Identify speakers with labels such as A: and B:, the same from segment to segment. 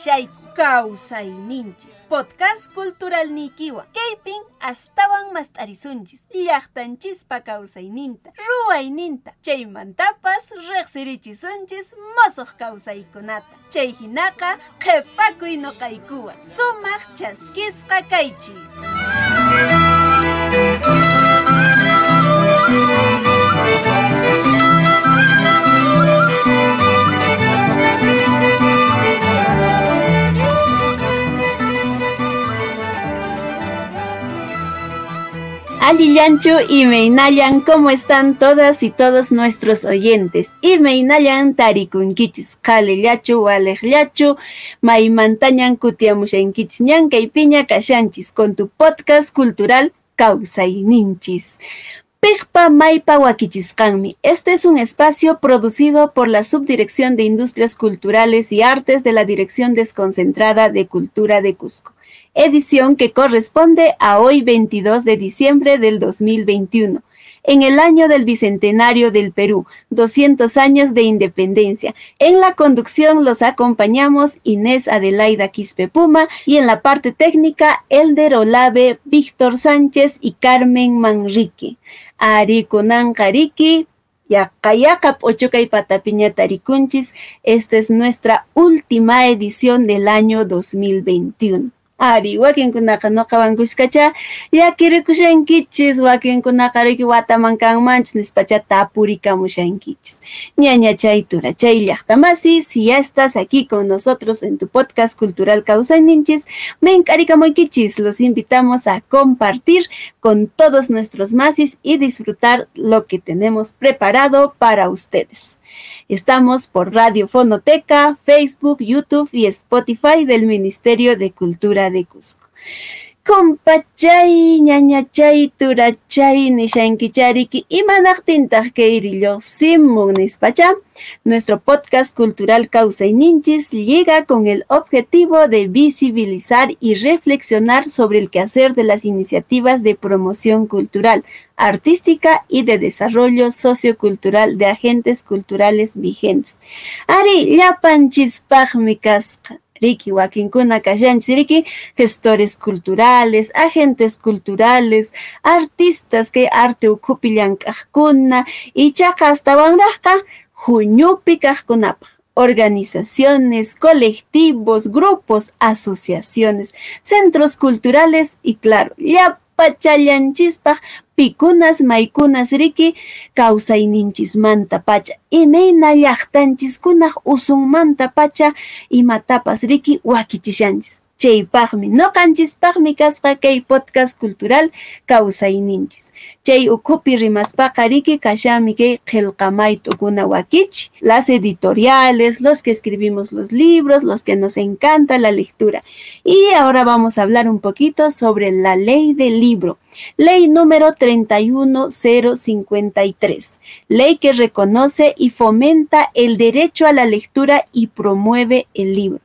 A: Llankaypiña kashayku kawsayninchis. Podcast cultural nikiwa. Kaypin astawan mast'arisunchis. Llaqtanchispa kawsayninta, ruwayninta. Chaymantapas riqsirichisunchis mosuq kawsaykunata. Chay hinaqa qhipakuy noqaykuwan. Sumaq chaskisqa kaychis. Alillanchu y Meinayan, ¿cómo están todas y todos nuestros oyentes? Y Meinayan tarikunkichis, Kalillachu, Alejllachu, Maimantañan kutiamushenkichis, Ñankay kashanchis, con tu podcast cultural Ninchis. Pigpa Maipa Wakichiskanmi. Este es un espacio producido por la Subdirección de Industrias Culturales y Artes de la Dirección Desconcentrada de Cultura de Cusco edición que corresponde a hoy 22 de diciembre del 2021 en el año del Bicentenario del Perú, 200 años de independencia. En la conducción los acompañamos Inés Adelaida Quispe Puma y en la parte técnica Elder Olave, Víctor Sánchez y Carmen Manrique. Ari Kunan Kariki, Yakayakap Ochukay Patapiña. Esta es nuestra última edición del año 2021 ari wakinkunaqa noqawankushkacha llakirikushankichis wakinkunaqa riki wataman kanmanchis nispacha tapurikamushankichis ñaña chay tura chay llaqtamasi si ya estás aquí con nosotros en tu podcast cultural Causaninchis kichis los invitamos a compartir con todos nuestros masis y disfrutar lo que tenemos preparado para ustedes. Estamos por Radio Fonoteca, Facebook, YouTube y Spotify del Ministerio de Cultura de Cusco. Compachay, ñañachay, turachay, nishankichariki, imanaqtintaq kayrillo simun nispacha. Nuestro podcast cultural Causa y Ninchis llega con el objetivo de visibilizar y reflexionar sobre el quehacer de las iniciativas de promoción cultural, artística y de desarrollo sociocultural de agentes culturales vigentes. Ari, llapanchis mi casca riki wakinkuna kashanchis gestores culturales, agentes culturales, artistas que arte ukupi llank'aqkuna ichaqa astawanraqqa huñupi kaqkunapaq organizaciones, colectivos, grupos, asociaciones, centros culturales y claro, ya pachallanchispa pikunas maykunas riki manta pacha imayna llaqtanchiskunaq usunmanta pacha imatapas riki wakichishanchis chaypaqmi noqanchispaqmi kasqa kay podcast cultural kawsayninchis chay ukhupi rimaspaqa riki kashami kay qillqamay t'ukuna wakichi las editoriales los que escribimos los libros los que nos encanta la lectura. Y ahora vamos a hablar un poquito sobre la ley del libro. Ley número 31053, ley que reconoce y fomenta el derecho a la lectura y promueve el libro.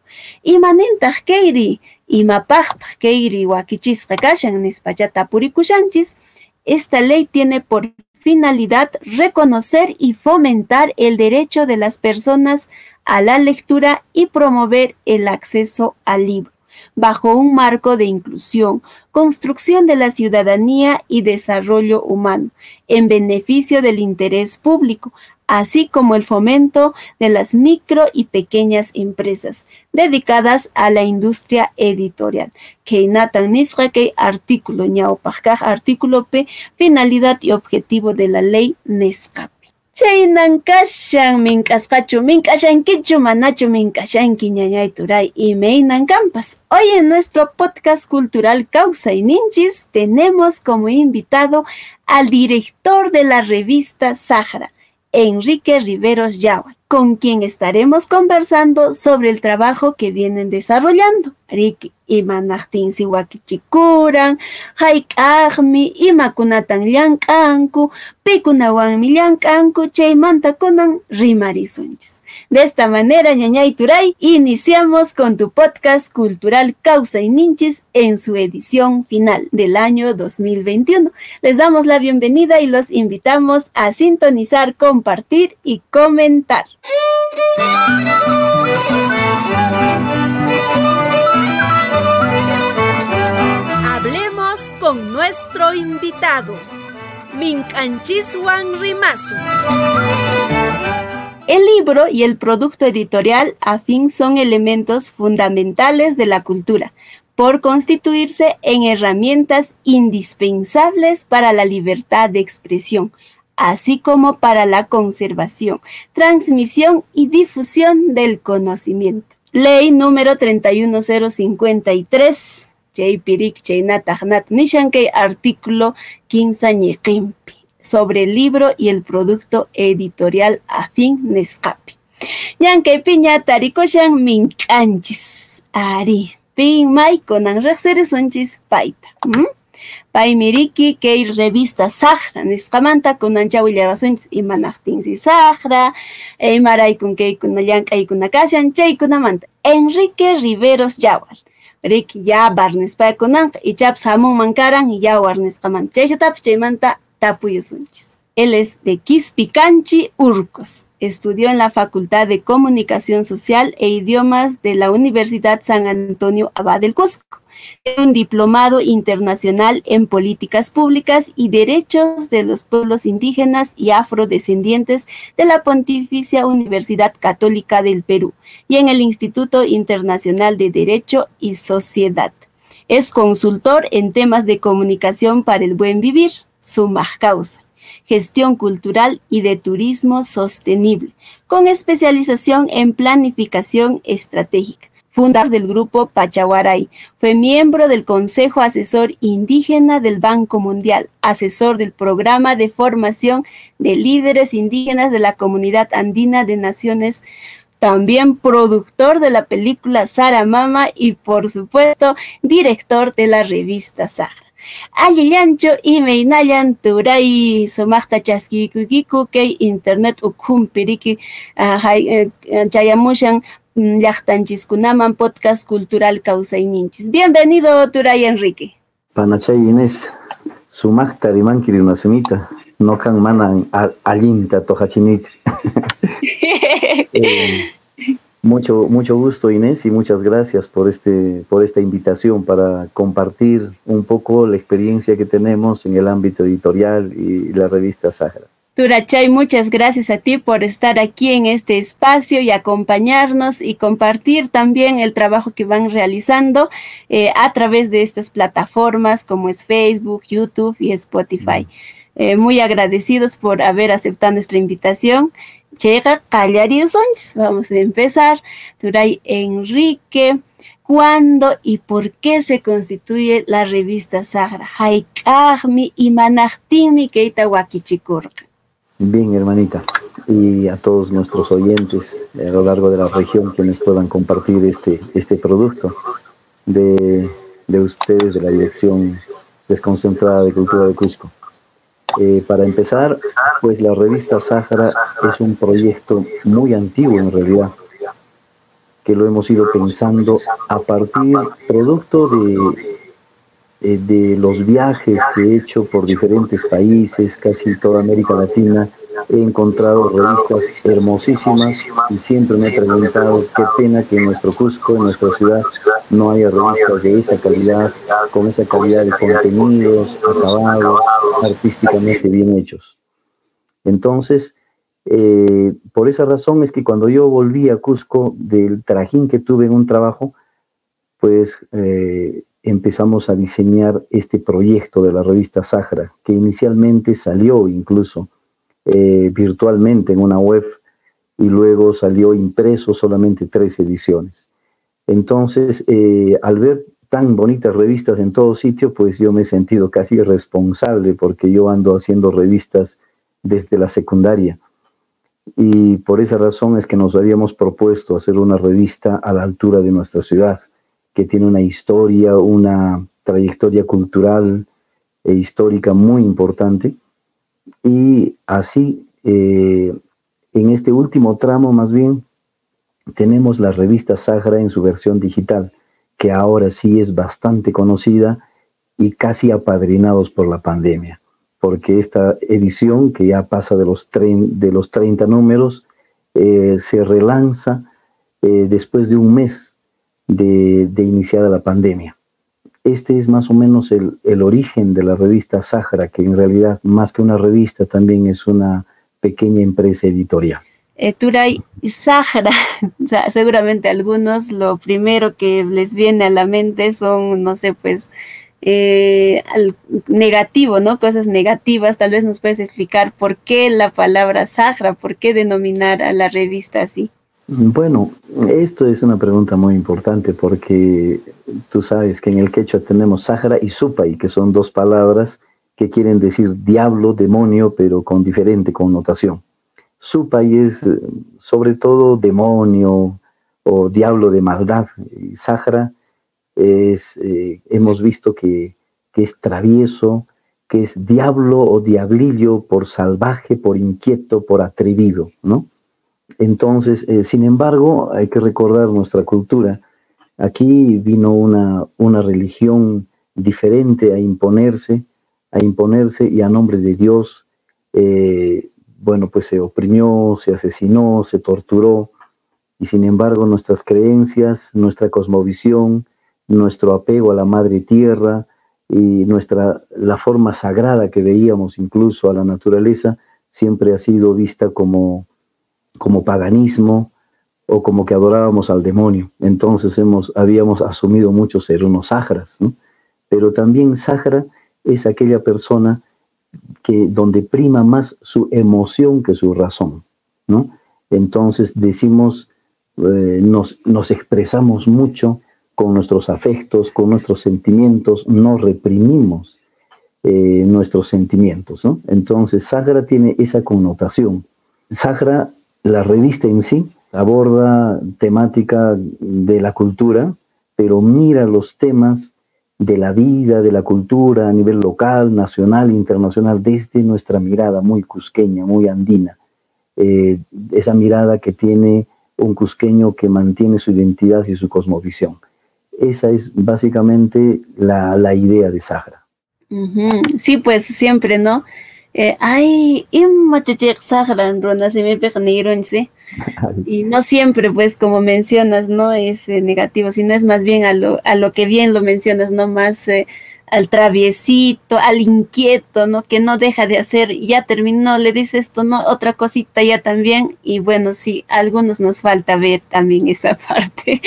A: Imanentaq kayri, imapaqtaq kayri wakichisqa kashan nispachata purikushanchis, esta ley tiene por finalidad reconocer y fomentar el derecho de las personas a la lectura y promover el acceso al libro bajo un marco de inclusión, construcción de la ciudadanía y desarrollo humano, en beneficio del interés público, así como el fomento de las micro y pequeñas empresas dedicadas a la industria editorial. Keinatan Nisrake, artículo ñaupajkaj, artículo P, finalidad y objetivo de la ley NESCAP. Chaynan kashan mink'asqachu mink'ashankichu manachu mink'ashanki ñañay turay imeynan kampas. Hoy en nuestro podcast cultural Causa y Ninchis tenemos como invitado al director de la revista Sahara, Enrique Riveros Yawa, con quien estaremos conversando sobre el trabajo que vienen desarrollando. Riki imanaqtin siwakichikuran, hayk'aqmi, imakunatan llank'anku, pikunawanmi llank'anku, chaymantakunan rimarisunchis. De esta manera, ñañay turay, iniciamos con tu podcast cultural Causa y Ninchis en su edición final del año 2021. Les damos la bienvenida y los invitamos a sintonizar, compartir y comentar. Hablemos con nuestro invitado, Minchanchisuan Rimasu. El libro y el producto editorial afín son elementos fundamentales de la cultura, por constituirse en herramientas indispensables para la libertad de expresión, así como para la conservación, transmisión y difusión del conocimiento. Ley número 31053, Pirik Chaynatahnat Nishankei, artículo 15 sobre el libro y el producto editorial afín Nescapi. Yankei piña tarikoshan minkanchis, ari, pin may konan reqsirisunchis paita. Paimiriki que revista Sahra, nisqamanta kunanchaw llarasunchis imanaqtinsi Sahra, imaraykun kaykuna llank'aykuna kashan chaykunamanta Enrique Riveros Yawar. Rick Yabar nispaykunanqa ichapas hamunman karan Yawar nisqamanta. Chayshatapas chaymanta tapuyusunchis. Él es de Quispicanchi, Urcos. Estudió en la Facultad de Comunicación Social e Idiomas de la Universidad San Antonio Abad del Cusco un diplomado internacional en políticas públicas y derechos de los pueblos indígenas y afrodescendientes de la Pontificia Universidad Católica del Perú y en el Instituto Internacional de Derecho y Sociedad. Es consultor en temas de comunicación para el buen vivir, suma causa, gestión cultural y de turismo sostenible, con especialización en planificación estratégica fundador del grupo Pachaguaray. Fue miembro del Consejo Asesor Indígena del Banco Mundial, asesor del Programa de Formación de Líderes Indígenas de la Comunidad Andina de Naciones también productor de la película Sara Mama y por supuesto director de la revista Sara. Allillancho y meinayan turay somachta chaskikukiku que internet ukumpiriki uh, eh, chayamushan Mm, llaqtanchiskunaman podcast cultural kawsayninchis. Bienvenido, Turay Enrique.
B: Panachay Inés, sumaqta rimanki rimasimita, no kan manan allinta tojachinit. eh, mucho, mucho gusto Inés y muchas gracias por, este, por esta invitación para compartir un poco la experiencia que tenemos en el ámbito editorial y la revista Sahara.
A: Turachay, muchas gracias a ti por estar aquí en este espacio y acompañarnos y compartir también el trabajo que van realizando eh, a través de estas plataformas como es Facebook, YouTube y Spotify. Eh, muy agradecidos por haber aceptado nuestra invitación. Llega Vamos a empezar. Turay Enrique. ¿Cuándo y por qué se constituye la revista Sagra? Haikagmi y Manachtimi Keita Wakichikurka.
B: Bien, hermanita, y a todos nuestros oyentes a lo largo de la región quienes puedan compartir este, este producto de, ustedes de la Dirección Desconcentrada de Cultura de Cusco. Eh, para empezar, pues la revista Sáhara es un proyecto muy antiguo en realidad, que lo hemos ido pensando a partir, producto de eh, de los viajes que he hecho por diferentes países, casi toda América Latina, he encontrado revistas hermosísimas y siempre me he preguntado qué pena que en nuestro Cusco, en nuestra ciudad, no haya revistas de esa calidad, con esa calidad de contenidos, acabados, artísticamente bien hechos. Entonces, eh, por esa razón es que cuando yo volví a Cusco del trajín que tuve en un trabajo, pues eh, empezamos a diseñar este proyecto de la revista Sahara, que inicialmente salió incluso eh, virtualmente en una web y luego salió impreso solamente tres ediciones. Entonces, eh, al ver tan bonitas revistas en todo sitio, pues yo me he sentido casi responsable porque yo ando haciendo revistas desde la secundaria. Y por esa razón es que nos habíamos propuesto hacer una revista a la altura de nuestra ciudad que tiene una historia, una trayectoria cultural e histórica muy importante. Y así, eh, en este último tramo más bien, tenemos la revista Sahara en su versión digital, que ahora sí es bastante conocida y casi apadrinados por la pandemia, porque esta edición, que ya pasa de los, de los 30 números, eh, se relanza eh, después de un mes de, iniciada la pandemia. Este es más o menos el, el origen de la revista Sahara, que en realidad más que una revista también es una pequeña empresa editorial.
A: Eh, Turay Sahara, seguramente algunos lo primero que les viene a la mente son, no sé, pues eh, negativo, ¿no? Cosas negativas. Tal vez nos puedes explicar por qué la palabra Sahara, por qué denominar a la revista así.
B: Bueno, esto es una pregunta muy importante porque tú sabes que en el quechua tenemos Sahara y Supay, que son dos palabras que quieren decir diablo, demonio, pero con diferente connotación. Supay es eh, sobre todo demonio o diablo de maldad. Sahara es, eh, hemos visto que, es travieso, que es diablo o diablillo por salvaje, por inquieto, por atrevido, ¿no? Entonces, eh, sin embargo, hay que recordar nuestra cultura. Aquí vino una, religión diferente a imponerse, a imponerse y a nombre de Dios, bueno, pues se oprimió, se asesinó, se torturó, y sin embargo nuestras creencias, nuestra cosmovisión, nuestro apego a la madre tierra y nuestra, la forma sagrada que veíamos incluso a la naturaleza siempre ha sido vista como, como paganismo o como que adorábamos al demonio. Entonces hemos, habíamos asumido mucho ser unos sagras, pero también sagra es aquella persona que donde prima más su emoción que su razón, ¿no? Entonces decimos, eh, nos, nos expresamos mucho con nuestros afectos, con nuestros sentimientos, no reprimimos eh, nuestros sentimientos. ¿no? Entonces, Sagra tiene esa connotación. Sagra, la revista en sí, aborda temática de la cultura, pero mira los temas de la vida, de la cultura a nivel local, nacional, internacional, desde nuestra mirada muy cusqueña, muy andina. Eh, esa mirada que tiene un cusqueño que mantiene su identidad y su cosmovisión. Esa es básicamente la, la idea de Sahara.
A: Sí, pues siempre, ¿no? Eh, ay, Sahara, ¿sí? Y no siempre, pues, como mencionas, ¿no? Es eh, negativo, sino es más bien a lo, a lo que bien lo mencionas, ¿no? Más eh, al traviesito, al inquieto, ¿no? Que no deja de hacer, ya terminó, le dice esto, ¿no? Otra cosita ya también, y bueno, sí, a algunos nos falta ver también esa parte.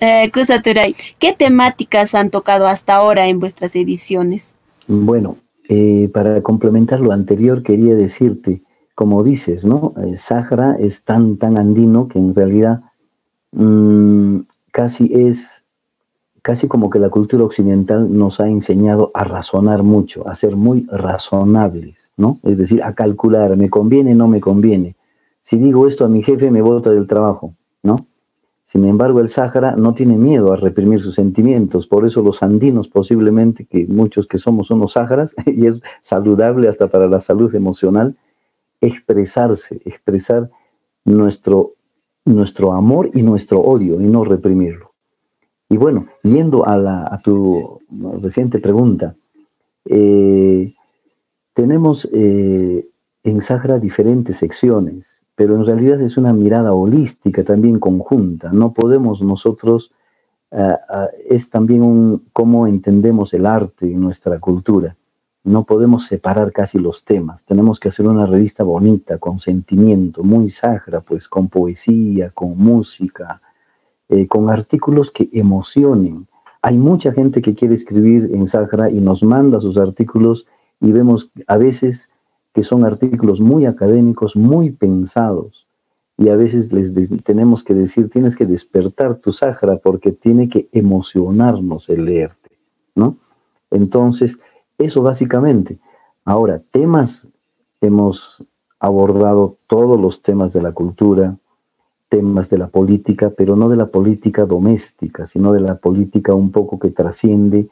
A: Eh, Kusaturay, ¿qué temáticas han tocado hasta ahora en vuestras ediciones?
B: Bueno, eh, para complementar lo anterior, quería decirte, como dices, ¿no? Eh, Sahara es tan, tan andino que en realidad mm, casi es casi como que la cultura occidental nos ha enseñado a razonar mucho, a ser muy razonables, ¿no? Es decir, a calcular, me conviene, no me conviene. Si digo esto a mi jefe, me bota del trabajo. Sin embargo, el Sáhara no tiene miedo a reprimir sus sentimientos, por eso los andinos posiblemente, que muchos que somos unos sáharas, y es saludable hasta para la salud emocional, expresarse, expresar nuestro, nuestro amor y nuestro odio y no reprimirlo. Y bueno, yendo a, tu reciente pregunta, eh, tenemos eh, en Sahara diferentes secciones, pero en realidad es una mirada holística también conjunta. No podemos nosotros, eh, es también un, cómo entendemos el arte en nuestra cultura. No podemos separar casi los temas. Tenemos que hacer una revista bonita, con sentimiento, muy sagra, pues con poesía, con música, eh, con artículos que emocionen. Hay mucha gente que quiere escribir en Sahara y nos manda sus artículos y vemos a veces que son artículos muy académicos, muy pensados. Y a veces les tenemos que decir, tienes que despertar tu Sahara porque tiene que emocionarnos el leerte, ¿no? Entonces, eso básicamente. Ahora, temas, hemos abordado todos los temas de la cultura, temas de la política, pero no de la política doméstica, sino de la política un poco que trasciende,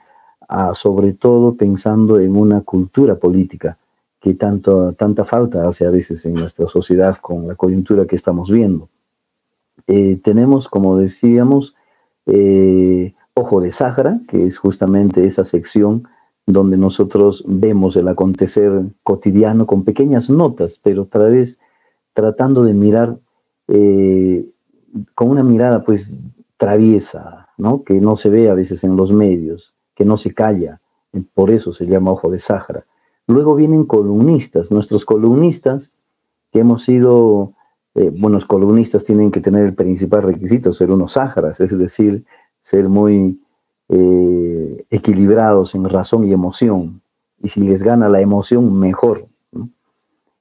B: sobre todo pensando en una cultura política que tanto, tanta falta hace a veces en nuestra sociedad con la coyuntura que estamos viendo. Eh, tenemos, como decíamos, eh, Ojo de Sáhara, que es justamente esa sección donde nosotros vemos el acontecer cotidiano con pequeñas notas, pero otra vez tratando de mirar eh, con una mirada pues traviesa, ¿no? que no se ve a veces en los medios, que no se calla, por eso se llama Ojo de Sáhara. Luego vienen columnistas, nuestros columnistas, que hemos sido, eh, buenos columnistas tienen que tener el principal requisito, ser unos sáharas, es decir, ser muy eh, equilibrados en razón y emoción. Y si les gana la emoción, mejor.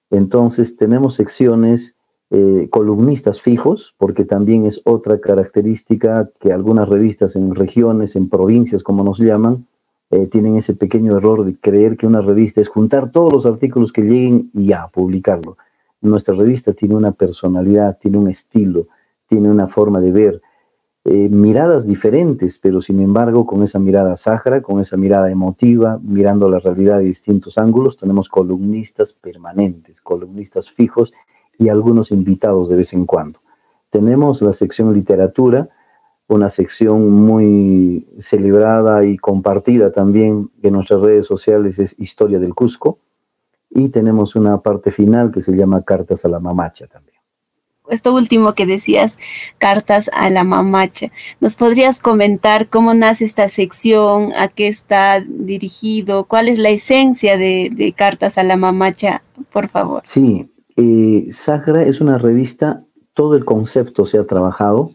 B: Entonces tenemos secciones eh, columnistas fijos, porque también es otra característica que algunas revistas en regiones, en provincias, como nos llaman, eh, tienen ese pequeño error de creer que una revista es juntar todos los artículos que lleguen y ya, publicarlo. Nuestra revista tiene una personalidad, tiene un estilo, tiene una forma de ver, eh, miradas diferentes, pero sin embargo con esa mirada sáhara, con esa mirada emotiva, mirando la realidad de distintos ángulos, tenemos columnistas permanentes, columnistas fijos y algunos invitados de vez en cuando. Tenemos la sección literatura, una sección muy celebrada y compartida también en nuestras redes sociales es Historia del Cusco y tenemos una parte final que se llama Cartas a la Mamacha también.
A: Esto último que decías, Cartas a la Mamacha, ¿nos podrías comentar cómo nace esta sección, a qué está dirigido, cuál es la esencia de, Cartas a la Mamacha, por favor?
B: Sí, eh, Sagra es una revista, todo el concepto se ha trabajado,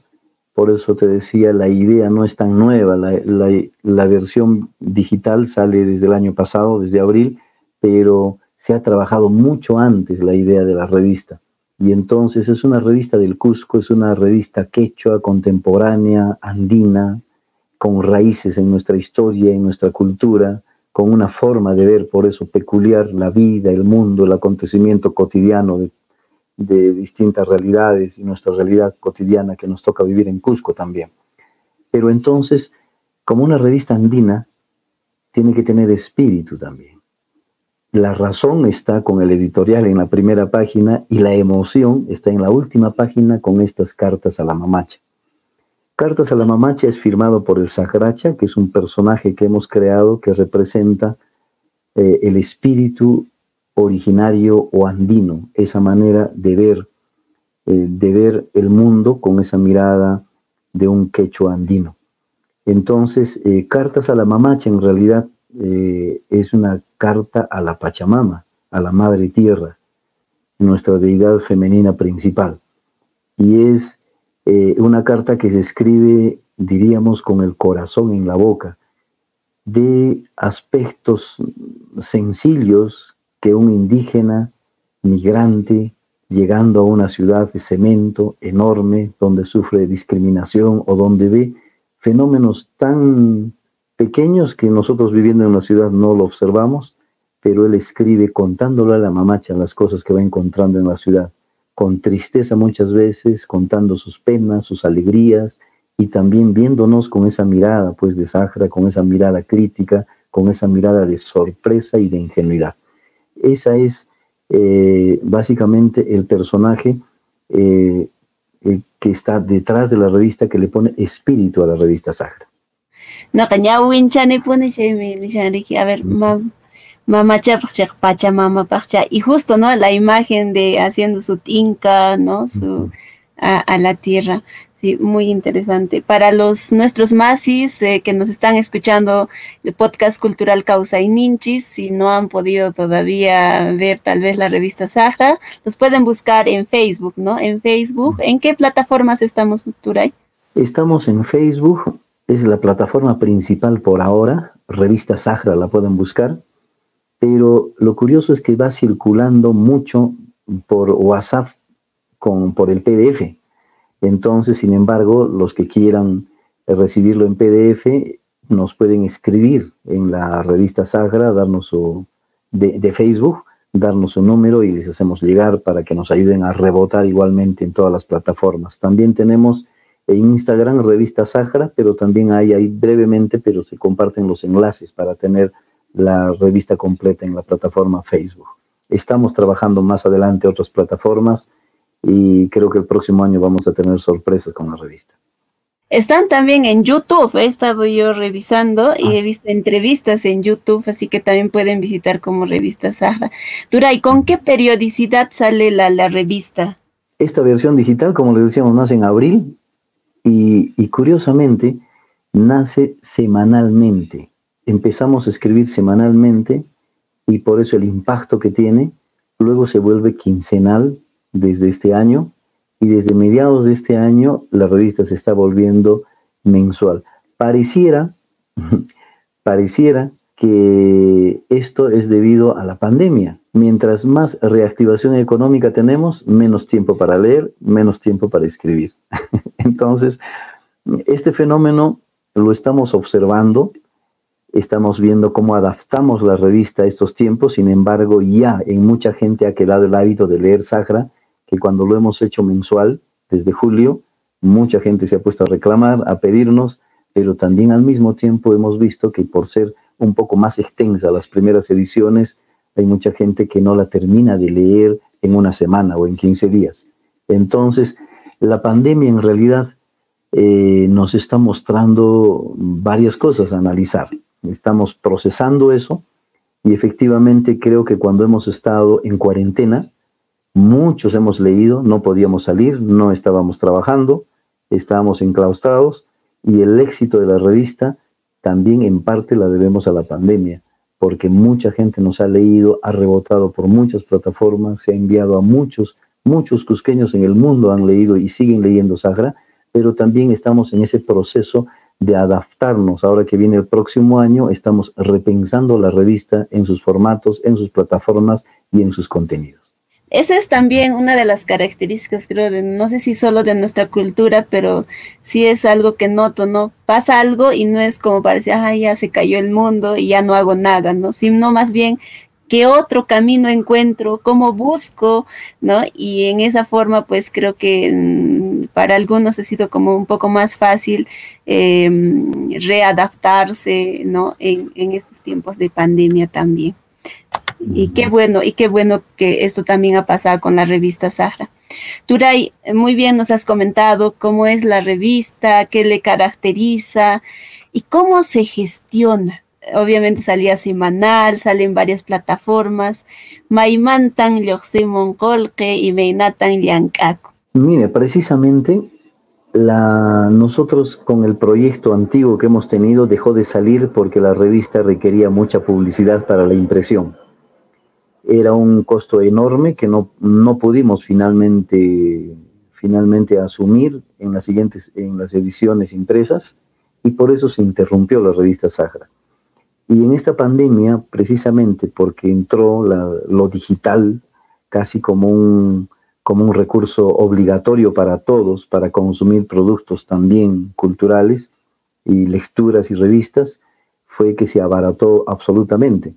B: por eso te decía, la idea no es tan nueva, la, versión digital sale desde el año pasado, desde abril, pero se ha trabajado mucho antes la idea de la revista. Y entonces es una revista del Cusco, es una revista quechua, contemporánea, andina, con raíces en nuestra historia, en nuestra cultura, con una forma de ver por eso peculiar la vida, el mundo, el acontecimiento cotidiano de, distintas realidades y nuestra realidad cotidiana que nos toca vivir en Cusco también. Pero entonces, como una revista andina, tiene que tener espíritu también. La razón está con el editorial en la primera página y la emoción está en la última página con estas cartas a la mamacha. Cartas a la Mamacha es firmado por el Saharacha, que es un personaje que hemos creado que representa eh, el espíritu originario o andino, esa manera de ver, eh, de ver el mundo con esa mirada de un quechua andino. Entonces, eh, Cartas a la Mamacha en realidad es una carta a la Pachamama, a la Madre Tierra, nuestra deidad femenina principal. Y es eh, una carta que se escribe, diríamos, con el corazón en la boca, de aspectos sencillos que un indígena migrante llegando a una ciudad de cemento enorme donde sufre discriminación o donde ve fenómenos tan pequeños que nosotros viviendo en la ciudad no lo observamos, pero él escribe contándole a la mamacha las cosas que va encontrando en la ciudad con tristeza muchas veces, contando sus penas, sus alegrías y también viéndonos con esa mirada pues de Sahara, con esa mirada crítica, con esa mirada de sorpresa y de ingenuidad. Esa es eh, básicamente el personaje eh, eh, que está detrás de la revista que le pone espíritu a la revista Sahara.
A: No, a ver, Mamacha Pachamama Pacha, y justo, ¿no? La imagen de haciendo su tinca, ¿no? Su, a, la tierra. Sí, muy interesante. Para los nuestros masis eh, que nos están escuchando, el podcast cultural Causa y Ninchis, si no han podido todavía ver tal vez la revista Saja, los pueden buscar en Facebook, ¿no? En Facebook. ¿En qué plataformas estamos, Turay?
B: Estamos en Facebook, es la plataforma principal por ahora. Revista Sahara la pueden buscar pero lo curioso es que va circulando mucho por WhatsApp con, por el PDF. Entonces, sin embargo, los que quieran recibirlo en PDF nos pueden escribir en la revista Sagra, darnos su, de, Facebook, darnos su número y les hacemos llegar para que nos ayuden a rebotar igualmente en todas las plataformas. También tenemos en Instagram revista Sagra, pero también hay ahí brevemente, pero se comparten los enlaces para tener la revista completa en la plataforma Facebook. Estamos trabajando más adelante otras plataformas y creo que el próximo año vamos a tener sorpresas con la revista.
A: Están también en YouTube, he estado yo revisando y ah. he visto entrevistas en YouTube, así que también pueden visitar como revista Saja. Duray, ¿con qué periodicidad sale la, la revista?
B: esta versión digital, como les decíamos, nace en abril y, curiosamente nace semanalmente. Empezamos a escribir semanalmente y por eso el impacto que tiene, luego se vuelve quincenal desde este año y desde mediados de este año la revista se está volviendo mensual. Pareciera, pareciera que esto es debido a la pandemia. Mientras más reactivación económica tenemos, menos tiempo para leer, menos tiempo para escribir. Entonces, este fenómeno lo estamos observando, estamos viendo cómo adaptamos la revista a estos tiempos, sin embargo, ya en mucha gente ha quedado el hábito de leer Sagra, que cuando lo hemos hecho mensual, desde julio, mucha gente se ha puesto a reclamar, a pedirnos, pero también al mismo tiempo hemos visto que por ser un poco más extensa las primeras ediciones, hay mucha gente que no la termina de leer en una semana o en 15 días. Entonces, la pandemia en realidad eh, nos está mostrando varias cosas a analizar. Estamos procesando eso y efectivamente creo que cuando hemos estado en cuarentena, muchos hemos leído, no podíamos salir, no estábamos trabajando, estábamos enclaustrados y el éxito de la revista también en parte la debemos a la pandemia, porque mucha gente nos ha leído, ha rebotado por muchas plataformas, se ha enviado a muchos, muchos cusqueños en el mundo han leído y siguen leyendo Sagra, pero también estamos en ese proceso de adaptarnos. Ahora que viene el próximo año, estamos repensando la revista en sus formatos, en sus plataformas y en sus contenidos.
A: Esa es también una de las características, creo, de, no sé si solo de nuestra cultura, pero sí es algo que noto, ¿no? Pasa algo y no es como parece, ay, ya se cayó el mundo y ya no hago nada, ¿no? Sino más bien, ¿qué otro camino encuentro? ¿Cómo busco? ¿No? Y en esa forma, pues creo que mm, para algunos ha sido como un poco más fácil em, readaptarse, ¿no? En estos tiempos de pandemia también. Y qué bueno, y qué bueno que esto también ha pasado con la revista Sahara. Turay, muy bien nos has comentado cómo es la revista, qué le caracteriza y cómo se gestiona. Obviamente salía semanal, salen varias plataformas. Maimantan, Kolke y Meinatan.
B: Mire, precisamente la, nosotros con el proyecto antiguo que hemos tenido dejó de salir porque la revista requería mucha publicidad para la impresión era un costo enorme que no, no pudimos finalmente, finalmente asumir en las siguientes en las ediciones impresas y por eso se interrumpió la revista Sahara. Y en esta pandemia, precisamente porque entró lo digital casi como un, como un recurso obligatorio para todos, para consumir productos también culturales y lecturas y revistas, fue que se abarató absolutamente.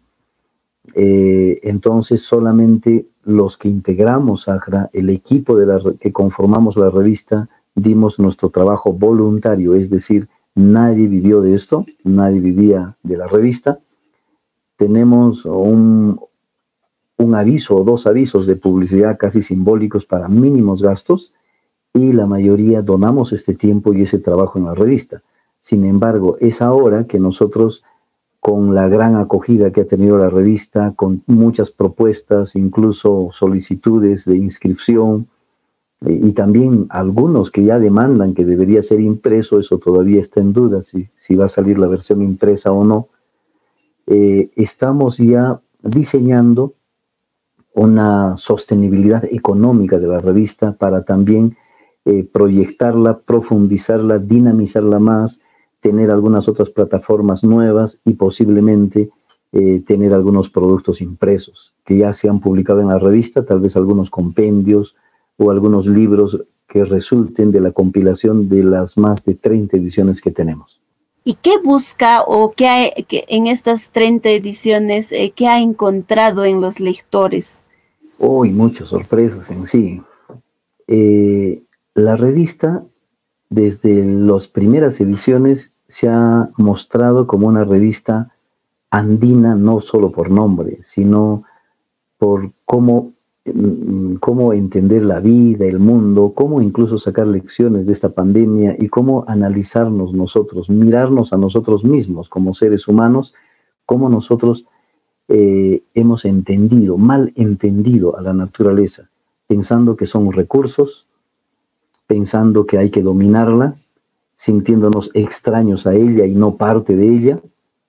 B: Eh, entonces solamente los que integramos AGRA, el equipo de la, que conformamos la revista, dimos nuestro trabajo voluntario, es decir, nadie vivió de esto, nadie vivía de la revista. Tenemos un, un aviso o dos avisos de publicidad casi simbólicos para mínimos gastos y la mayoría donamos este tiempo y ese trabajo en la revista. Sin embargo, es ahora que nosotros con la gran acogida que ha tenido la revista, con muchas propuestas, incluso solicitudes de inscripción, eh, y también algunos que ya demandan que debería ser impreso, eso todavía está en duda si, si va a salir la versión impresa o no. Eh, estamos ya diseñando una sostenibilidad económica de la revista para también eh, proyectarla, profundizarla, dinamizarla más, tener algunas otras plataformas nuevas y posiblemente eh, tener algunos productos impresos que ya se han publicado en la revista, tal vez algunos compendios o algunos libros que resulten de la compilación de las más de 30 ediciones que tenemos.
A: ¿Y qué busca o qué hay en estas 30 ediciones, eh, qué ha encontrado en los lectores?
B: Hoy muchas sorpresas en sí. Eh, la revista desde las primeras ediciones se ha mostrado como una revista andina, no solo por nombre, sino por cómo, mm, cómo entender la vida, el mundo, cómo incluso sacar lecciones de esta pandemia y cómo analizarnos nosotros, mirarnos a nosotros mismos como seres humanos, cómo nosotros eh, hemos entendido, mal entendido a la naturaleza pensando que son recursos, pensando que hay que dominarla, sintiéndonos extraños a ella y no parte de ella,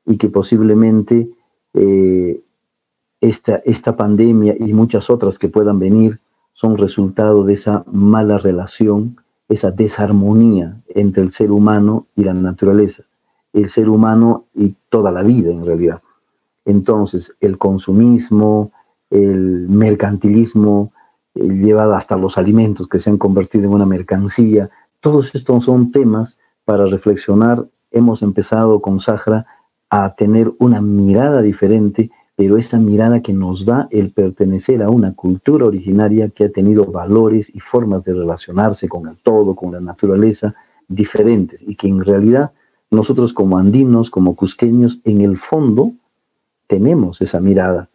B: y que posiblemente eh, esta, esta pandemia y muchas otras que puedan venir son resultado de esa mala relación, esa desarmonía entre el ser humano y la naturaleza, el ser humano y toda la vida en realidad. Entonces, el consumismo, el mercantilismo, llevado hasta los alimentos que se han convertido en una mercancía, todos estos son temas para reflexionar. Hemos empezado con Sahara a tener una mirada diferente, pero esa mirada que nos da el pertenecer a una cultura originaria que ha tenido valores y formas de relacionarse con el todo, con la naturaleza, diferentes, y que en realidad nosotros como andinos, como cusqueños, en el fondo tenemos esa mirada,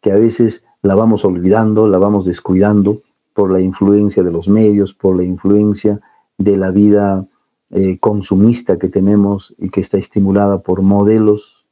B: que a veces la vamos olvidando, la vamos descuidando por la influencia de los medios, por la influencia de la vida eh, consumista que tenemos y que está estimulada por modelos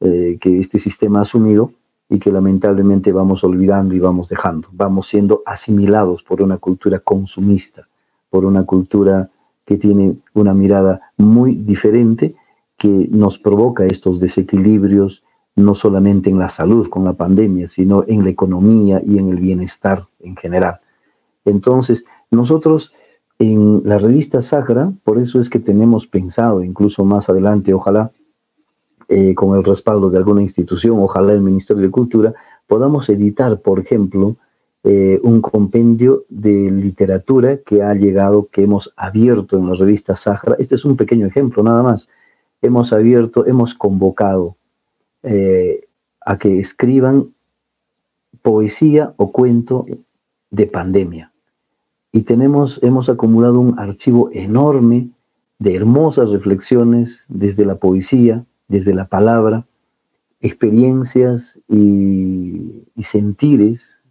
B: eh, que este sistema ha asumido y que lamentablemente vamos olvidando y vamos dejando. Vamos siendo asimilados por una cultura consumista, por una cultura que tiene una mirada muy diferente que nos provoca estos desequilibrios, no solamente en la salud con la pandemia, sino en la economía y en el bienestar en general. Entonces, nosotros en la revista Sahara, por eso es que tenemos pensado, incluso más adelante, ojalá, eh, con el respaldo de alguna institución, ojalá el Ministerio de Cultura, podamos editar, por ejemplo, eh, un compendio de literatura que ha llegado, que hemos abierto en la revista Sahara. Este es un pequeño ejemplo, nada más. Hemos abierto, hemos convocado eh, a que escriban poesía o cuento de pandemia y tenemos, hemos acumulado un archivo enorme de hermosas reflexiones desde la poesía, desde la palabra, experiencias y, sentires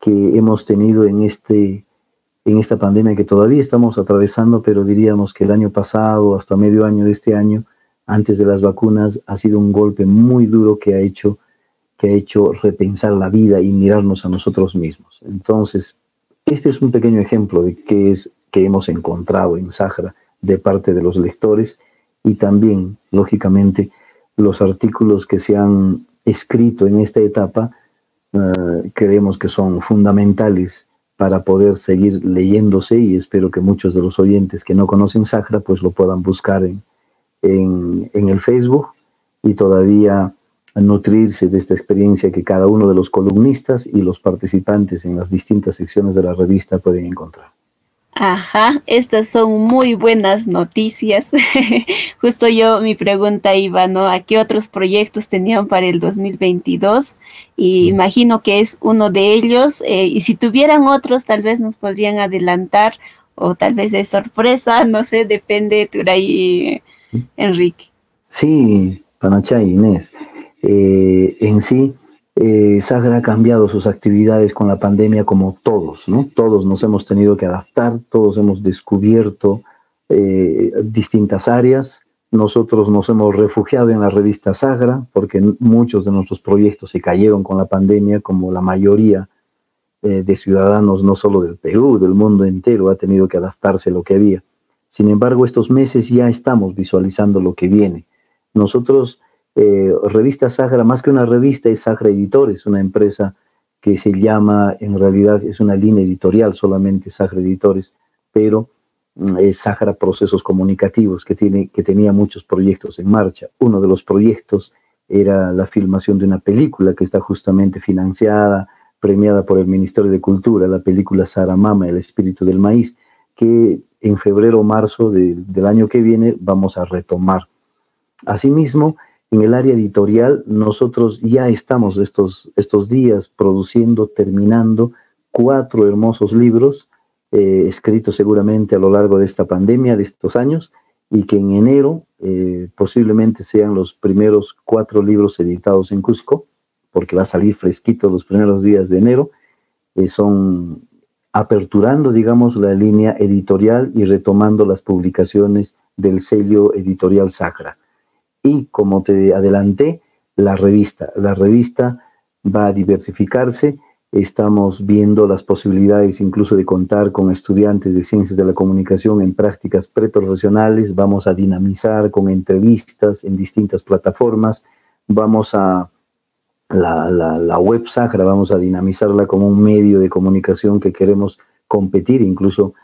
B: que hemos tenido en, este, en esta pandemia que todavía estamos atravesando, pero diríamos que el año pasado, hasta medio año de este año, antes de las vacunas, ha sido un golpe muy duro que ha hecho, que ha hecho repensar la vida y mirarnos a nosotros mismos. Entonces, este es un pequeño ejemplo de qué es que hemos encontrado en Sahara de parte de los lectores y también, lógicamente, los artículos que se han escrito en esta etapa eh, creemos que son fundamentales para poder seguir leyéndose y espero que muchos de los oyentes que no conocen Sahara pues lo puedan buscar en, en el Facebook y todavía nutrirse de esta experiencia que cada uno de los columnistas y los participantes en las distintas secciones de la revista pueden encontrar.
A: Ajá, estas son muy buenas noticias. Justo yo, mi pregunta iba, ¿no? ¿A qué otros proyectos tenían para el 2022? Y imagino que es uno de ellos. Eh, y si tuvieran otros, tal vez nos podrían adelantar o tal vez es sorpresa, no sé, depende de ahí, Enrique.
B: Sí, Panacha Inés. Eh, en sí, eh, Sagra ha cambiado sus actividades con la pandemia como todos, ¿no? Todos nos hemos tenido que adaptar, todos hemos descubierto eh, distintas áreas. Nosotros nos hemos refugiado en la revista Sagra porque muchos de nuestros proyectos se cayeron con la pandemia, como la mayoría de ciudadanos, no solo del Perú, del mundo entero, ha tenido que adaptarse a lo que había. Sin embargo, estos meses ya estamos visualizando lo que viene. Nosotros eh, revista Sagra, más que una revista, es Sagra Editores, una empresa que se llama, en realidad es una línea editorial solamente, Sagra Editores, pero mm, es Sagra Procesos Comunicativos, que, tiene, que tenía muchos proyectos en marcha. Uno de los proyectos era la filmación de una película que está justamente financiada, premiada por el Ministerio de Cultura, la película Sara Mama, El Espíritu del Maíz, que en febrero o marzo del año que viene vamos a retomar. Asimismo, en el área editorial, nosotros ya estamos estos, estos días produciendo, terminando cuatro hermosos libros, eh, escritos seguramente a lo largo de esta pandemia, de estos años, y que en enero eh, posiblemente sean los primeros cuatro libros editados en Cusco, porque va a salir fresquito los primeros días de enero. Eh, son aperturando, digamos, la línea editorial y retomando las publicaciones del sello editorial Sacra y como te adelanté, la revista. La revista va a diversificarse Estamos viendo las posibilidades incluso de contar con estudiantes de ciencias de la comunicación en prácticas preprofesionales. Vamos a dinamizar con entrevistas en distintas plataformas. Vamos a la, la, web Sahara, vamos a dinamizarla como un medio de comunicación que queremos competir incluso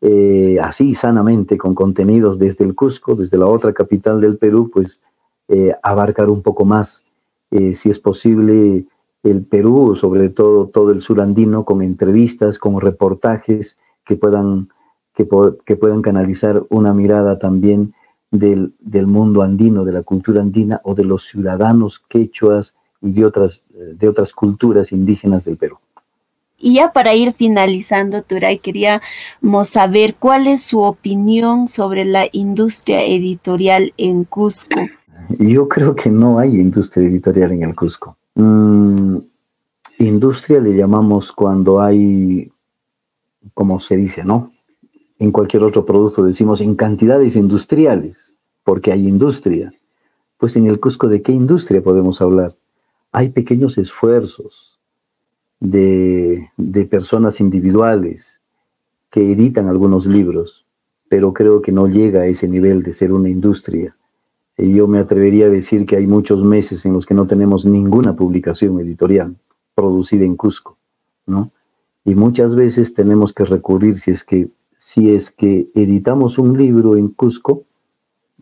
B: eh, así sanamente con contenidos desde el Cusco, desde la otra capital del Perú, pues eh, abarcar un poco más, eh, si es posible, el Perú, sobre todo todo el sur andino, con entrevistas, con reportajes que puedan, que, puedan canalizar una mirada también del, del, mundo andino, de la cultura andina o de los ciudadanos quechuas y de otras, de otras culturas indígenas del Perú.
A: Y ya para ir finalizando, Turay, queríamos saber cuál es su opinión sobre la industria editorial en Cusco.
B: Yo creo que no hay industria editorial en el Cusco. Mm, industria le llamamos cuando hay, como se dice, ¿no? En cualquier otro producto decimos en cantidades industriales, porque hay industria. Pues en el Cusco, ¿de qué industria podemos hablar? Hay pequeños esfuerzos de, de personas individuales que editan algunos libros, pero creo que no llega a ese nivel de ser una industria yo me atrevería a decir que hay muchos meses en los que no tenemos ninguna publicación editorial producida en Cusco, ¿no? Y muchas veces tenemos que recurrir, si es que, si es que editamos un libro en Cusco,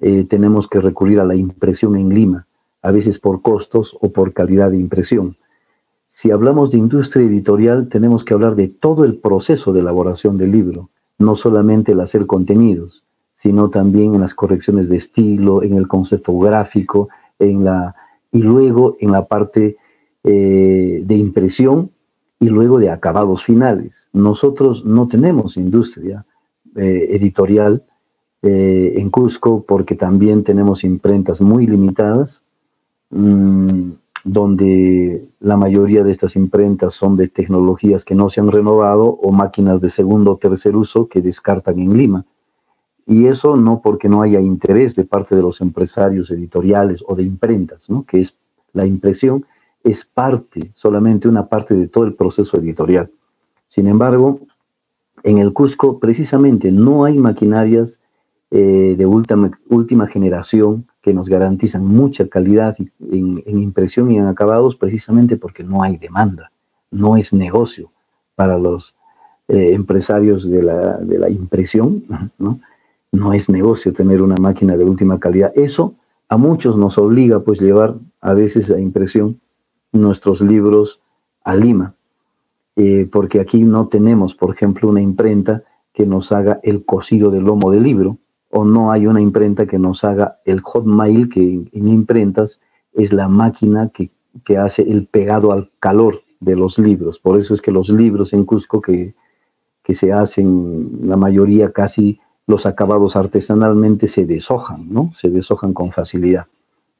B: eh, tenemos que recurrir a la impresión en Lima, a veces por costos o por calidad de impresión. Si hablamos de industria editorial, tenemos que hablar de todo el proceso de elaboración del libro, no solamente el hacer contenidos sino también en las correcciones de estilo, en el concepto gráfico, en la, y luego en la parte eh, de impresión y luego de acabados finales. Nosotros no tenemos industria eh, editorial eh, en Cusco porque también tenemos imprentas muy limitadas, mm, donde la mayoría de estas imprentas son de tecnologías que no se han renovado o máquinas de segundo o tercer uso que descartan en Lima. Y eso no porque no haya interés de parte de los empresarios editoriales o de imprentas, ¿no? que es la impresión es parte, solamente una parte de todo el proceso editorial. Sin embargo, en el Cusco precisamente no hay maquinarias eh, de última, última generación que nos garantizan mucha calidad en, impresión y en acabados precisamente porque no hay demanda, no es negocio para los eh, empresarios de la, de la impresión, ¿no? No es negocio tener una máquina de última calidad. Eso a muchos nos obliga pues llevar a veces a impresión nuestros libros a Lima, eh, porque aquí no tenemos, por ejemplo, una imprenta que nos haga el cosido del lomo del libro, o no hay una imprenta que nos haga el hotmail, que en, imprentas es la máquina que, que, hace el pegado al calor de los libros. Por eso es que los libros en Cusco que, que se hacen, la mayoría casi los acabados artesanalmente se deshojan, ¿no? Se deshojan con facilidad.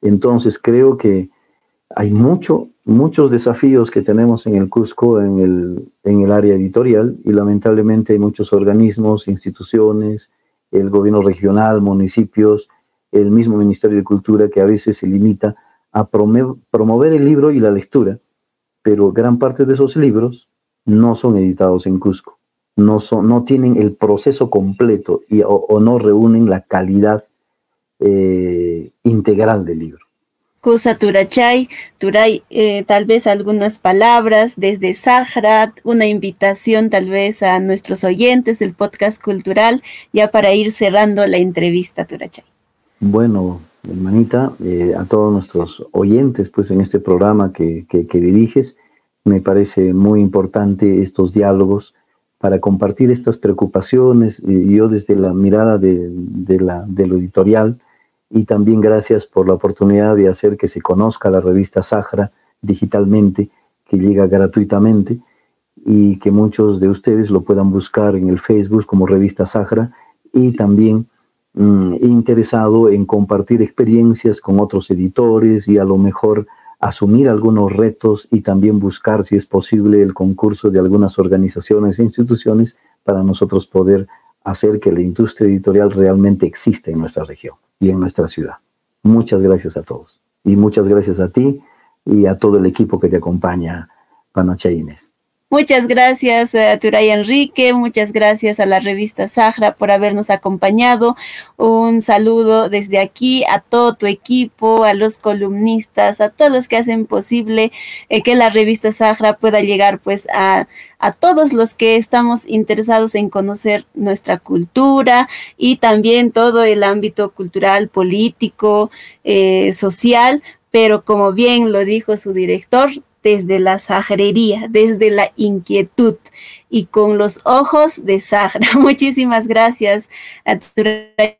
B: Entonces creo que hay mucho, muchos desafíos que tenemos en el Cusco, en el, en el área editorial, y lamentablemente hay muchos organismos, instituciones, el gobierno regional, municipios, el mismo Ministerio de Cultura que a veces se limita a promover el libro y la lectura, pero gran parte de esos libros no son editados en Cusco no, son, no tienen el proceso completo y, o, no reúnen la calidad eh, integral del libro.
A: Cosa Turachay, Turay, eh, tal vez algunas palabras desde Sahara, una invitación tal vez a nuestros oyentes del podcast cultural, ya para ir cerrando la entrevista, Turachay.
B: Bueno, hermanita, eh, a todos nuestros oyentes, pues en este programa que, que, que diriges, me parece muy importante estos diálogos para compartir estas preocupaciones, yo desde la mirada de, la, lo editorial, y también gracias por la oportunidad de hacer que se conozca la revista Sahara digitalmente, que llega gratuitamente, y que muchos de ustedes lo puedan buscar en el Facebook como revista Sahara, y también mm, interesado en compartir experiencias con otros editores y a lo mejor asumir algunos retos y también buscar, si es posible, el concurso de algunas organizaciones e instituciones para nosotros poder hacer que la industria editorial realmente exista en nuestra región y en nuestra ciudad. Muchas gracias a todos y muchas gracias a ti y a todo el equipo que te acompaña, Panacha Inés.
A: Muchas gracias a Turay Enrique, muchas gracias a la revista Sahara por habernos acompañado. Un saludo desde aquí a todo tu equipo, a los columnistas, a todos los que hacen posible eh, que la revista Sahara pueda llegar pues a, todos los que estamos interesados en conocer nuestra cultura y también todo el ámbito cultural, político, eh, social, pero como bien lo dijo su director, desde la sajería, desde la inquietud y con los ojos de Sahara. Muchísimas gracias a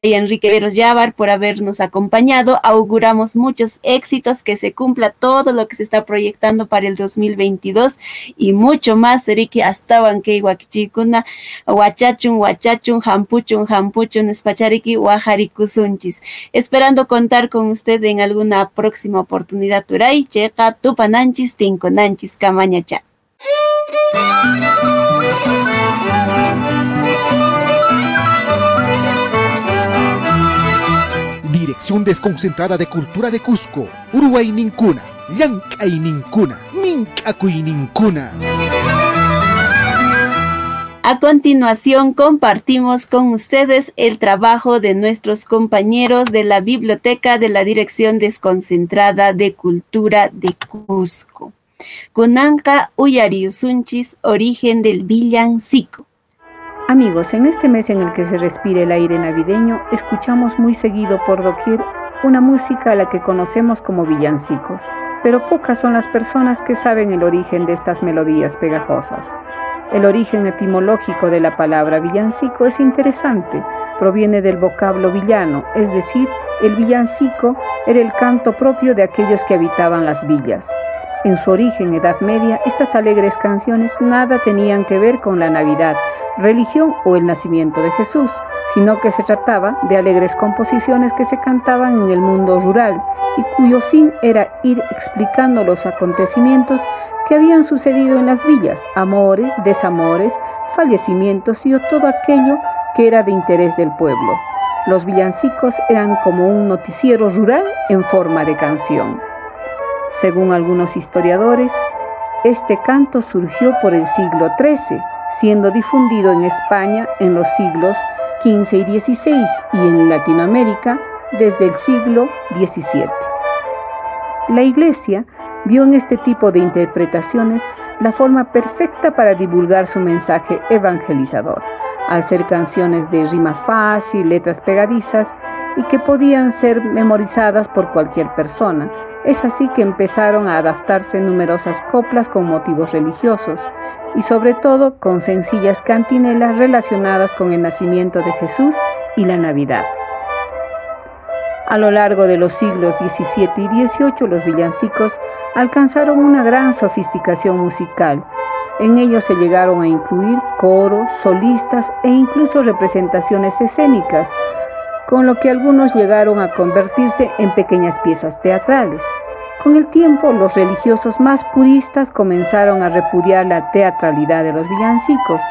A: Enrique Veros Yavar por habernos acompañado. Auguramos muchos éxitos, que se cumpla todo lo que se está proyectando para el 2022 y mucho más. Ricky hasta que Wakichikuna, Huachachun, Huachachun, Hampuchun, Hampuchun, Espachariki, Huajarikusunchis. Esperando contar con usted en alguna próxima oportunidad. Turay, Checa, Tupananchis, Tinconanchis, Camañacha.
C: Dirección Desconcentrada de Cultura de Cusco, Uruguay Nincuna, Llancay Nincuna, Mincacuy Nincuna.
A: A continuación compartimos con ustedes el trabajo de nuestros compañeros de la Biblioteca de la Dirección Desconcentrada de Cultura de Cusco. Kunanka Uyariusunchis, origen del villancico.
D: Amigos, en este mes en el que se respira el aire navideño, escuchamos muy seguido por doquier una música a la que conocemos como villancicos, pero pocas son las personas que saben el origen de estas melodías pegajosas. El origen etimológico de la palabra villancico es interesante, proviene del vocablo villano, es decir, el villancico era el canto propio de aquellos que habitaban las villas. En su origen, Edad Media, estas alegres canciones nada tenían que ver con la Navidad, religión o el nacimiento de Jesús, sino que se trataba de alegres composiciones que se cantaban en el mundo rural y cuyo fin era ir explicando los acontecimientos que habían sucedido en las villas, amores, desamores, fallecimientos y todo aquello que era de interés del pueblo. Los villancicos eran como un noticiero rural en forma de canción. Según algunos historiadores, este canto surgió por el siglo XIII, siendo difundido en España en los siglos XV y XVI y en Latinoamérica desde el siglo XVII. La Iglesia vio en este tipo de interpretaciones la forma perfecta para divulgar su mensaje evangelizador, al ser canciones de rima fácil, letras pegadizas y que podían ser memorizadas por cualquier persona, es así que empezaron a adaptarse numerosas coplas con motivos religiosos y sobre todo con sencillas cantinelas relacionadas con el nacimiento de Jesús y la Navidad. A lo largo de los siglos XVII y XVIII los villancicos alcanzaron una gran sofisticación musical. En ellos se llegaron a incluir coros, solistas e incluso representaciones escénicas, con lo que algunos llegaron a convertirse en pequeñas piezas teatrales. Con el tiempo, los religiosos más puristas comenzaron a repudiar la teatralidad de los villancicos,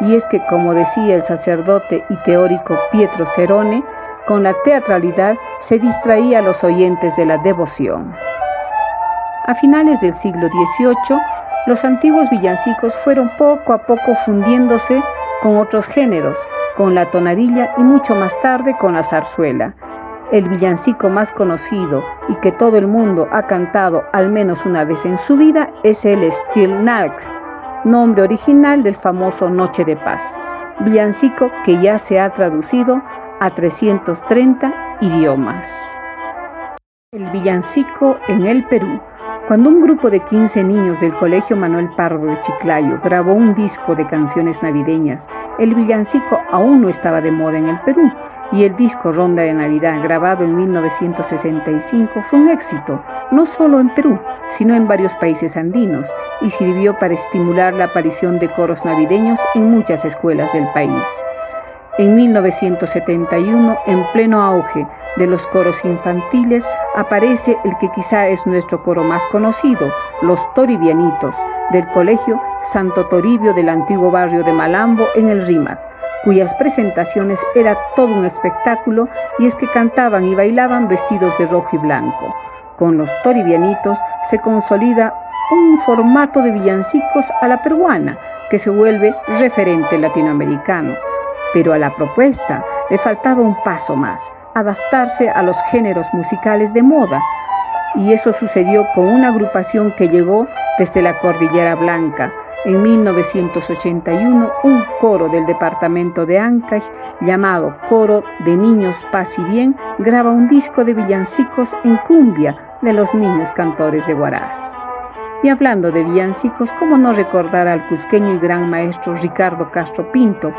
D: y es que, como decía el sacerdote y teórico Pietro Cerone, con la teatralidad se distraía a los oyentes de la devoción. A finales del siglo XVIII, los antiguos villancicos fueron poco a poco fundiéndose con otros géneros, con la tonadilla y mucho más tarde con la zarzuela. El villancico más conocido y que todo el mundo ha cantado al menos una vez en su vida es el Still Night, nombre original del famoso Noche de Paz, villancico que ya se ha traducido a 330 idiomas. El villancico en el Perú cuando un grupo de 15 niños del Colegio Manuel Pardo de Chiclayo grabó un disco de canciones navideñas, el villancico aún no estaba de moda en el Perú y el disco Ronda de Navidad, grabado en 1965, fue un éxito, no solo en Perú, sino en varios países andinos, y sirvió para estimular la aparición de coros navideños en muchas escuelas del país. En 1971, en pleno auge de los coros infantiles, aparece el que quizá es nuestro coro más conocido, los Toribianitos, del Colegio Santo Toribio del antiguo barrio de Malambo en el Rímac, cuyas presentaciones era todo un espectáculo y es que cantaban y bailaban vestidos de rojo y blanco. Con los Toribianitos se consolida un formato de villancicos a la peruana que se vuelve referente latinoamericano. Pero a la propuesta le faltaba un paso más, adaptarse a los géneros musicales de moda. Y eso sucedió con una agrupación que llegó desde la Cordillera Blanca. En 1981, un coro del departamento de Ancash, llamado Coro de Niños Paz y Bien, graba un disco de villancicos en cumbia de los niños cantores de Huaraz. Y hablando de villancicos, ¿cómo no recordar al cusqueño y gran maestro Ricardo Castro Pinto,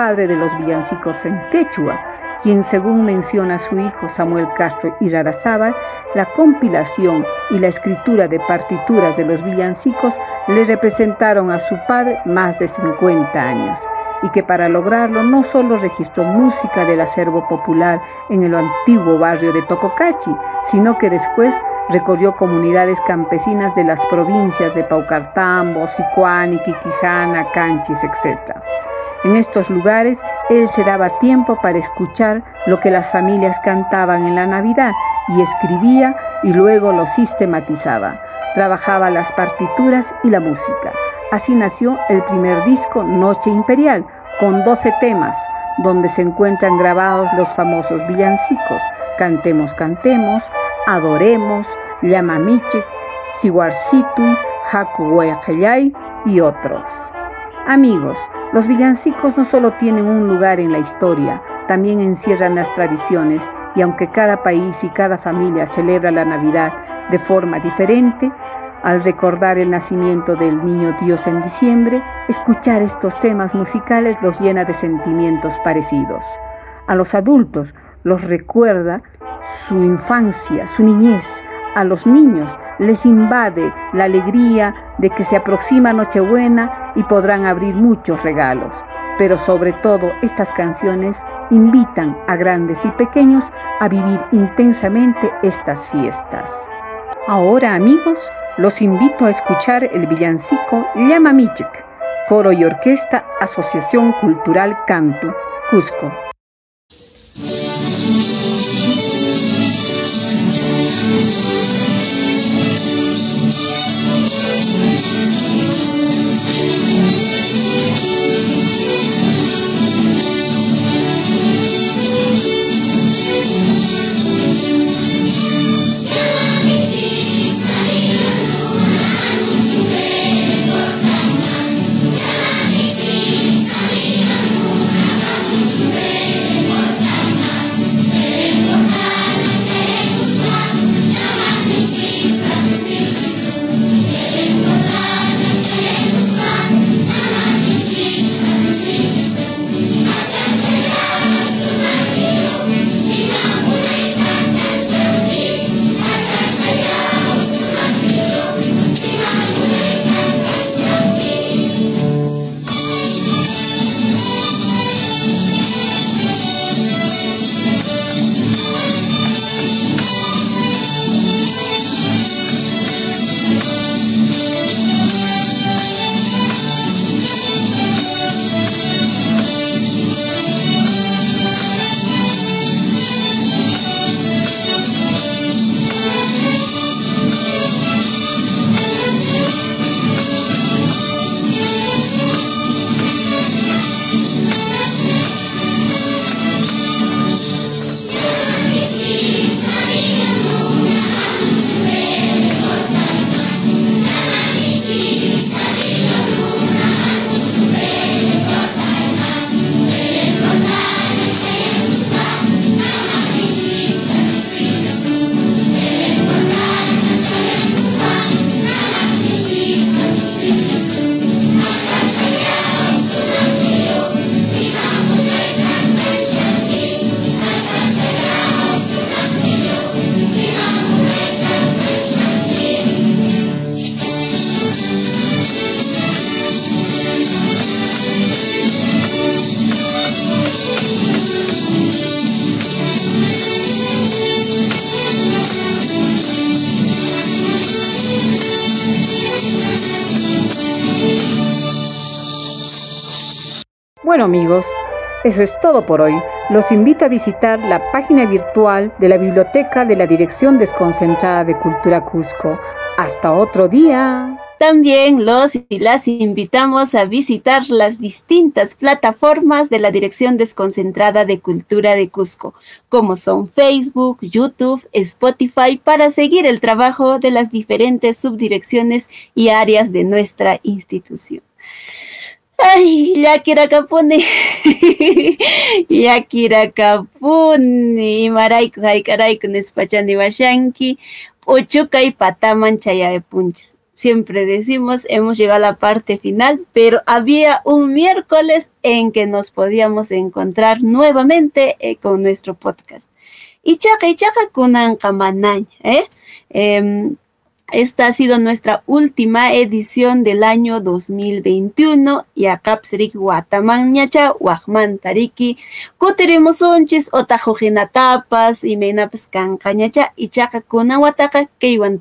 D: padre de los villancicos en quechua, quien según menciona su hijo Samuel Castro y Rarazábal, la compilación y la escritura de partituras de los villancicos le representaron a su padre más de 50 años y que para lograrlo no solo registró música del acervo popular en el antiguo barrio de Tococachi, sino que después recorrió comunidades campesinas de las provincias de Paucartambo, Sicuani, Quiquijana, Canchis, etc. En estos lugares, él se daba tiempo para escuchar lo que las familias cantaban en la Navidad y escribía y luego lo sistematizaba. Trabajaba las partituras y la música. Así nació el primer disco Noche Imperial, con 12 temas, donde se encuentran grabados los famosos villancicos Cantemos, Cantemos, Adoremos, Yamamiche, Siwarsitui, Hakuwehayay y otros. Amigos, los villancicos no solo tienen un lugar en la historia, también encierran las tradiciones y aunque cada país y cada familia celebra la Navidad de forma diferente, al recordar el nacimiento del niño Dios en diciembre, escuchar estos temas musicales los llena de sentimientos parecidos. A los adultos los recuerda su infancia, su niñez, a los niños les invade la alegría de que se aproxima Nochebuena y podrán abrir muchos regalos. Pero sobre todo estas canciones invitan a grandes y pequeños a vivir intensamente estas fiestas. Ahora amigos, los invito a escuchar el villancico Llama Michik, coro y orquesta Asociación Cultural Cantu, Cusco. Bueno amigos, Eso es todo por hoy. Los invito a visitar la página virtual de la Biblioteca de la Dirección Desconcentrada de Cultura Cusco. Hasta otro día.
A: También los y las invitamos a visitar las distintas plataformas de la Dirección Desconcentrada de Cultura de Cusco, como son Facebook, YouTube, Spotify, para seguir el trabajo de las diferentes subdirecciones y áreas de nuestra institución. Ay, Yakira Kapuni. Yakira Kapuni. Imarayku haykarayku nespachani washanki. Uchukay pataman punches siempre decimos, hemos llegado a la parte final, pero había un miércoles en que nos podíamos encontrar nuevamente eh, con nuestro podcast. Y chaca y chaca kunan ¿eh? Em, esta ha sido nuestra última edición del año 2021. Y acá Guataman ñacha, Wahman Tariki, Kuteremos unchis, Otajojinatapas, y Kankañacha, y Chaca Keiwan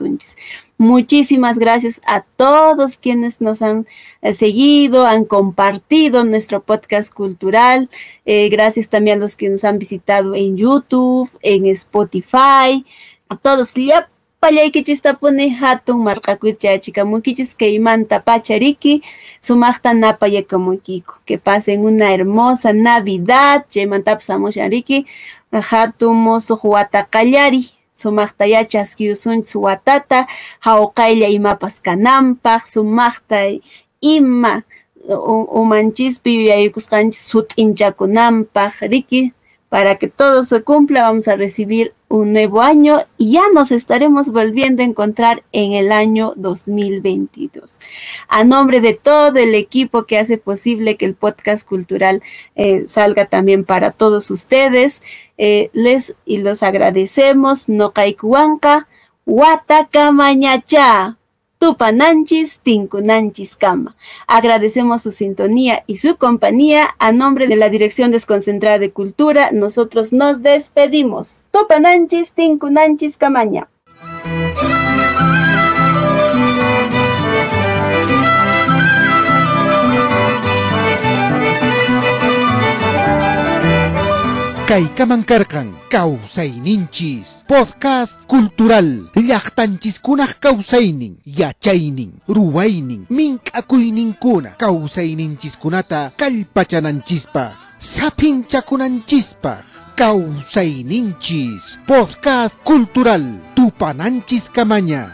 A: unchis. Muchísimas gracias a todos quienes nos han eh, seguido, han compartido nuestro podcast cultural. Eh, gracias también a los que nos han visitado en YouTube, en Spotify. A todos, ya pone hatun marqakucha chikamukichis keimanta pachariki sumaqta napayakamuykiko. Que pasen una hermosa Navidad, chaymantapas amushanriki hatun musuq wata kallari sumaqta yachaskiyusunchis watata hawqaylla imapas kananpaq sumaqta ima umanchispi yuyaykusqanchis sut'inchakunanpaq riki para que todo se cumpla, vamos a recibir un nuevo año y ya nos estaremos volviendo a encontrar en el año 2022. A nombre de todo el equipo que hace posible que el podcast cultural eh, salga también para todos ustedes, eh, les y los agradecemos. No kaikuanka, mañacha. Tupananchis, Tinkunanchis Kama. Agradecemos su sintonía y su compañía. A nombre de la Dirección Desconcentrada de Cultura, nosotros nos despedimos. Tupananchis, Tinkunanchis Kamaña.
C: Kaykaman Kausaininchis Podcast cultural Llaqtanchiskunaq kawsaynin yachaynin ruwaynin mink'akuyninkuna kawsayninchiskunata kallpachananchispaq sapinchakunanchispaq Kausaininchis Podcast cultural Tupananchis kamaña